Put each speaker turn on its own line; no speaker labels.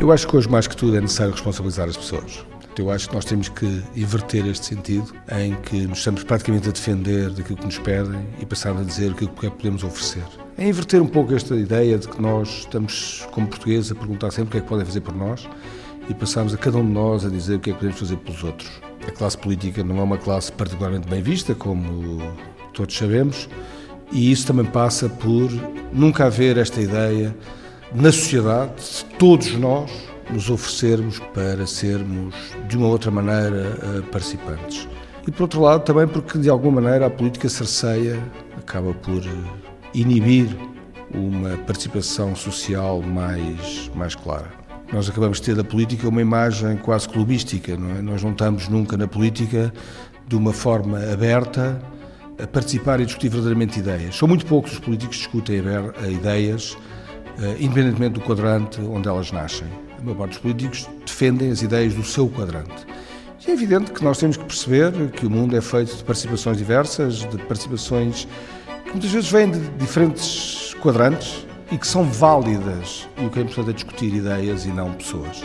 Eu acho que hoje, mais que tudo, é necessário responsabilizar as pessoas. Eu acho que nós temos que inverter este sentido em que nos estamos praticamente a defender daquilo que nos pedem e passarmos a dizer o que é que podemos oferecer. É inverter um pouco esta ideia de que nós estamos, como portugueses, a perguntar sempre o que é que podem fazer por nós e passarmos a cada um de nós a dizer o que é que podemos fazer pelos outros. A classe política não é uma classe particularmente bem vista, como todos sabemos, e isso também passa por nunca haver esta ideia na sociedade, todos nós nos oferecermos para sermos de uma outra maneira eh, participantes. E por outro lado, também porque de alguma maneira a política cerceia, acaba por eh, inibir uma participação social mais, mais clara. Nós acabamos de ter da política uma imagem quase clubística, não é? Nós não estamos nunca na política de uma forma aberta a participar e discutir verdadeiramente ideias. São muito poucos os políticos que discutem ideias independentemente do quadrante onde elas nascem. A maior parte dos políticos defendem as ideias do seu quadrante. E é evidente que nós temos que perceber que o mundo é feito de participações diversas, de participações que muitas vezes vêm de diferentes quadrantes e que são válidas. E o que é importante é discutir ideias e não pessoas.